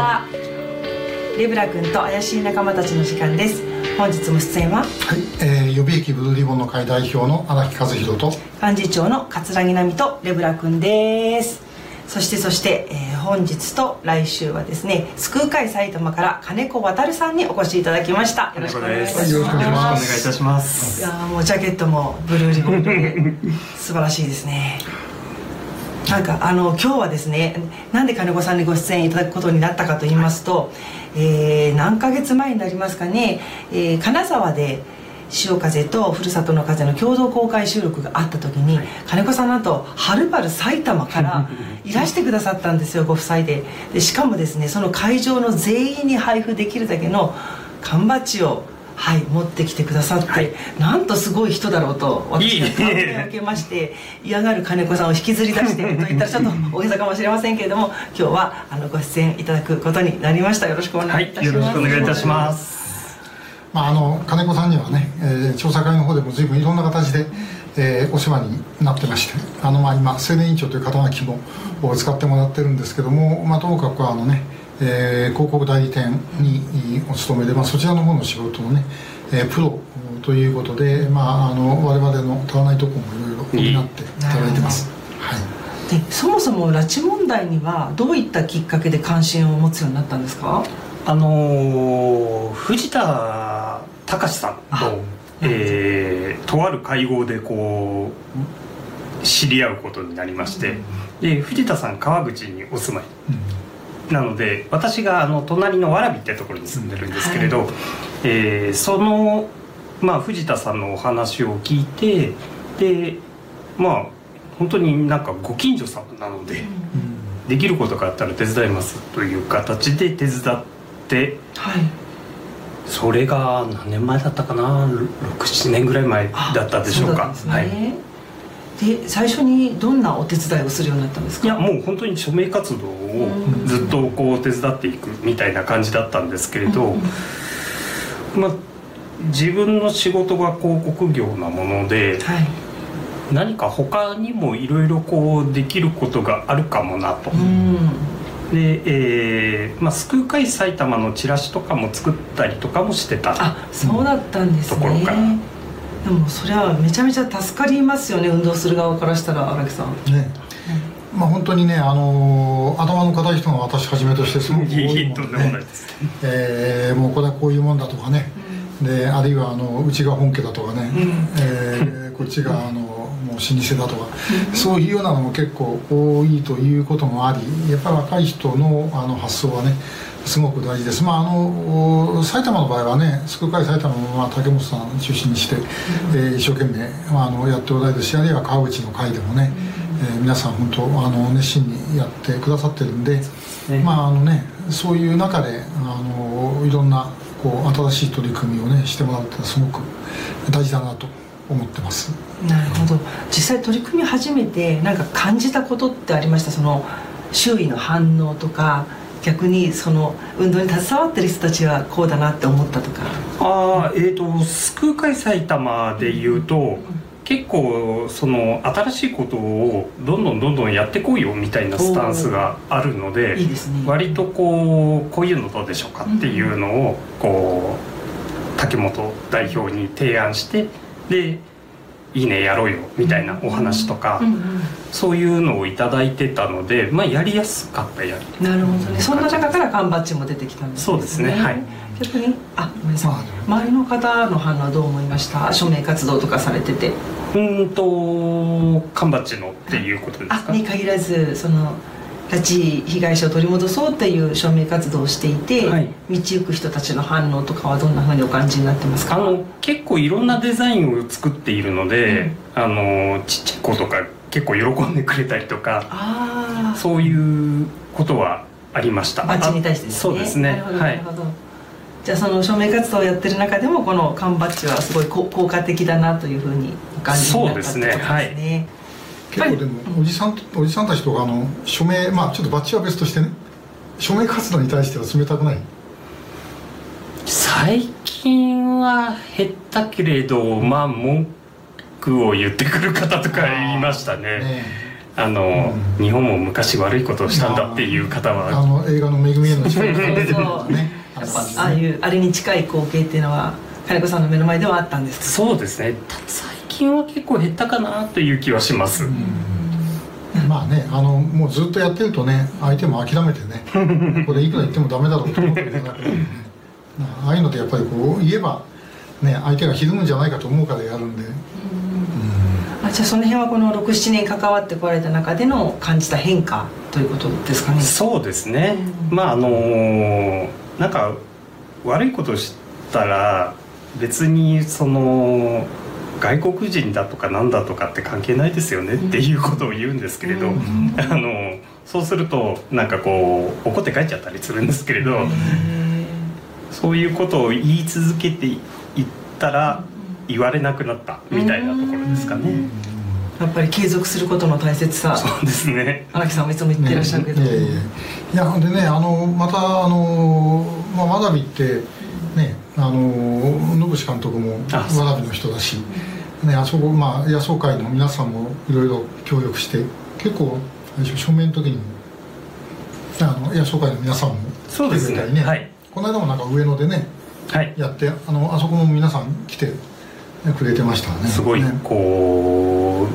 は。レブラ君と怪しい仲間たちの時間です。本日も出演は？はい、えー、予備役ブルーリボンの会代表の荒木和弘と。幹事長の桂木奈美とレブラ君です。そしてそして、えー、本日と来週はですね救う会埼玉から金子渡さんにお越しいただきました。よろしくお願いいたします、よろしくお願いいたします。いやもうジャケットもブルーリボンで素晴らしいですねなんかあの今日はですねなんで金子さんにご出演いただくことになったかと言いますと、えー、何ヶ月前になりますかね、えー、金沢で潮風とふるさとの風の共同公開収録があった時に、はい、金子さんなんとはるばる埼玉から いらしてくださったんですよご夫妻で。でしかもですねその会場の全員に配布できるだけの缶バッジをはい持ってきてくださって、はい、なんとすごい人だろうと私は感銘を受けまして嫌がる金子さんを引きずり出してと言ったらちょっと 大げさかもしれませんけれども今日はあのご出演いただくことになりました。よろしくお願いいたします、はい、よろしくお願いいたします。まあ、あの金子さんにはね、えー、調査会の方でも随分いろんな形で、えー、お世話になってましてあの、まあ、今青年委員長という肩書きも使ってもらってるんですけども、まあ、ともかくあのねえー、広告代理店にお勤めで、まあ、そちらの方の仕事のね、えー、プロということで、まあ、あの我々の足らないところもいろいろ補っていただいてます、はい、でそもそも拉致問題にはどういったきっかけで関心を持つようになったんですか？あの藤田隆さんと、えー、とある会合でこう知り合うことになりまして、で藤田さん川口にお住まい、うん、なので私があの隣の蕨ってところに住んでるんですけれど、はい、えー、その、まあ、藤田さんのお話を聞いてでまあ本当になんかご近所さんなので、うん、できることがあったら手伝いますという形で手伝ってはいそれが何年前だったかな？67年ぐらい前だったでしょうか、ね、はい。で最初にどんなお手伝いをするようになったんですか？いやもう本当に署名活動をずっとこう手伝っていくみたいな感じだったんですけれど、まあ自分の仕事が広告業なもので、はい、何か他にもいろいろこうできることがあるかもなと。で、えーまあ、救う会埼玉のチラシとかも作ったりとかもしてたあそうだったんですね、ところから。でもそれはめちゃめちゃ助かりますよね運動する側からしたら荒木さん。ね、うん、まあ本当にねあのー、頭の固い人が私はじめとしてすごく多いので、ね、えー、もうこれはこういうもんだとかね、うん、であるいはあのうちが本家だとかね、うん、えー、こっちがあの老舗だとか、そういうようなのも結構多いということもありやっぱり若い人のあの発想はねすごく大事です、まあ、あの埼玉の場合はね救う会埼玉も、まあ、竹本さん中心にして、えー、一生懸命、まあ、あのやっておられるしあるいは川口の会でもね、えー、皆さん本当あの熱心にやってくださってるんで、ね、まああのね、そういう中であのいろんなこう新しい取り組みをねしてもらうってすごく大事だなと思ってますなるほど。実際取り組み始めて何か感じたことってありました？その周囲の反応とか逆にその運動に携わってる人たちはこうだなって思ったとか。ああえっ、ー、と救う会埼玉でいうと、うん、結構その新しいことをどんどんどんどんやってこいよみたいなスタンスがあるので、ね、割とこうこういうのどうでしょうかっていうのをこう竹本代表に提案してでいいねやろうよみたいなお話とか、うんうん、そういうのを頂いてたので、まあ、やりやすかったやり。なるほどね。そんな中から缶バッジも出てきたんです、ね、そうですね。はい。逆にあごめんなさい。周りの方の反応はどう思いました？署名活動とかされてて。うんと缶バッジのっていうことですか？あに限らずその拉致被害者を取り戻そうっていう署名活動をしていて、はい、道行く人たちの反応とかはどんなふうにお感じになってますか？あの結構いろんなデザインを作っているので、うん、あのちっちゃい子とか結構喜んでくれたりとかそういうことはありました。バッジに対してですね。そうですね。はい、じゃあその署名活動をやってる中でもこの缶バッジはすごい効果的だなというふうにお感じになったってことですね。はい結構でもおじさんおじさんたちとかあの署名まあちょっとバッチは別としてね署名活動に対しては冷たくない？最近は減ったけれどまあ文句を言ってくる方とかいましたね。ねあの、うん、日本も昔悪いことをしたんだっていう方は。あの映画の「めぐみへの力 」ね。ああいうあれに近い光景っていうのは金子さんの目の前ではあったんですそうですね。最近は結構減ったかなという気はします、まあねあのもうずっとやってるとね相手も諦めてね これいくら言ってもダメだろうと思ってるなくなるねああいうのってやっぱりこう言えばね相手がひるむんじゃないかと思うからやるんで、うん、あじゃあその辺はこの67年関わってこられた中での感じた変化ということですかね。そうですね、うん、まああのー、なんか悪いことしたら別にその外国人だとかなんだとかって関係ないですよねっていうことを言うんですけれど、うん、あのそうするとなんかこう怒って帰っちゃったりするんですけれど、そういうことを言い続けていったら言われなくなったみたいなところですかね。やっぱり継続することの大切さ。そうですね。荒木さんもいつも言ってらっしゃるけど、ね、いやいやいや。でねあのまたあの、まあ、まだびってねあの野口監督もわらびの人だし、ね、あそこ、まあ、野草会の皆さんもいろいろ協力して結構正面の時にもあの野草会の皆さんも来てくれたりね、ねはい、この間もなんか上野でね、はい、やってあのあそこも皆さん来てくれてましたね。すごい、ね、こ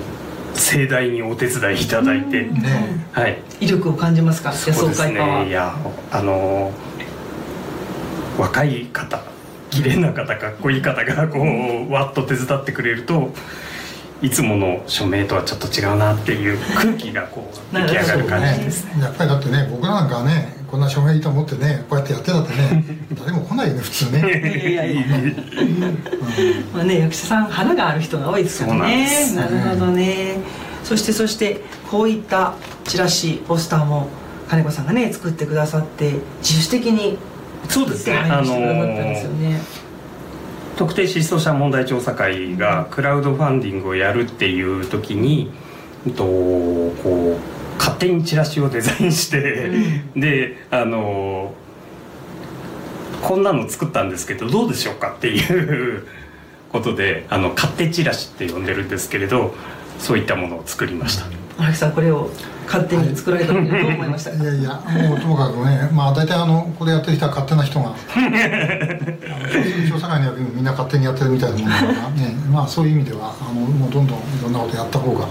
う盛大にお手伝いいただいて、ね。はい、威力を感じますか野草会ね。いやあの若い方綺麗な方かっこいい方がこうわっと手伝ってくれるといつもの署名とはちょっと違うなっていう空気がこう出来上がる感じですね。やっぱりだってね僕なんかねこんな署名いいと思ってねこうやってやってたってね 誰も来ないよね普通ね。いやいやいや、まあね役者さん花がある人が多いですからねなるほどね。そしてそしてこういったチラシポスターも金子さんがね作ってくださって自主的にそうですね。あの特定失踪者問題調査会がクラウドファンディングをやるっていう時に、とこう勝手にチラシをデザインして、うん、であのこんなの作ったんですけどどうでしょうかっていうことであの勝手チラシって呼んでるんですけれどそういったものを作りました。荒木さんこれを勝手に作られたとどう思いましたいやいやもうともかくねまあ大体あのこれやってる人は勝手な人が 調査会の役にみんな勝手にやってるみたいなもんだからねまあそういう意味ではあのもうどんどんいろんなことやった方が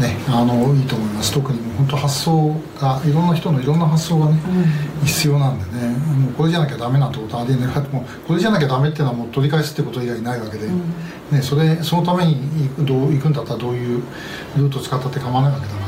ねあのいいと思います。特に本当発想がいろんな人のいろんな発想がね、うん、必要なんでね。もうこれじゃなきゃダメなんてことはありえないもうこれじゃなきゃダメっていうのはもう取り返すってこと以外ないわけで、うん、ね、それそのためにどう行くんだったらどういうルートを使ったって構わないわけだから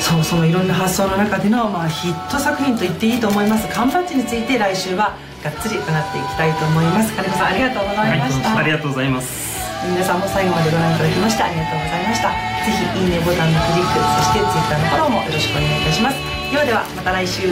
そうそのいろんな発想の中での、まあ、ヒット作品と言っていいと思います。缶バッジについて来週はがっつり伺っていきたいと思います。金子さんありがとうございました、はい、ありがとうございます。皆さんも最後までご覧いただきましてありがとうございました。ぜひいいねボタンのクリックそして Twitter のフォローもよろしくお願いいたします。ではではまた来週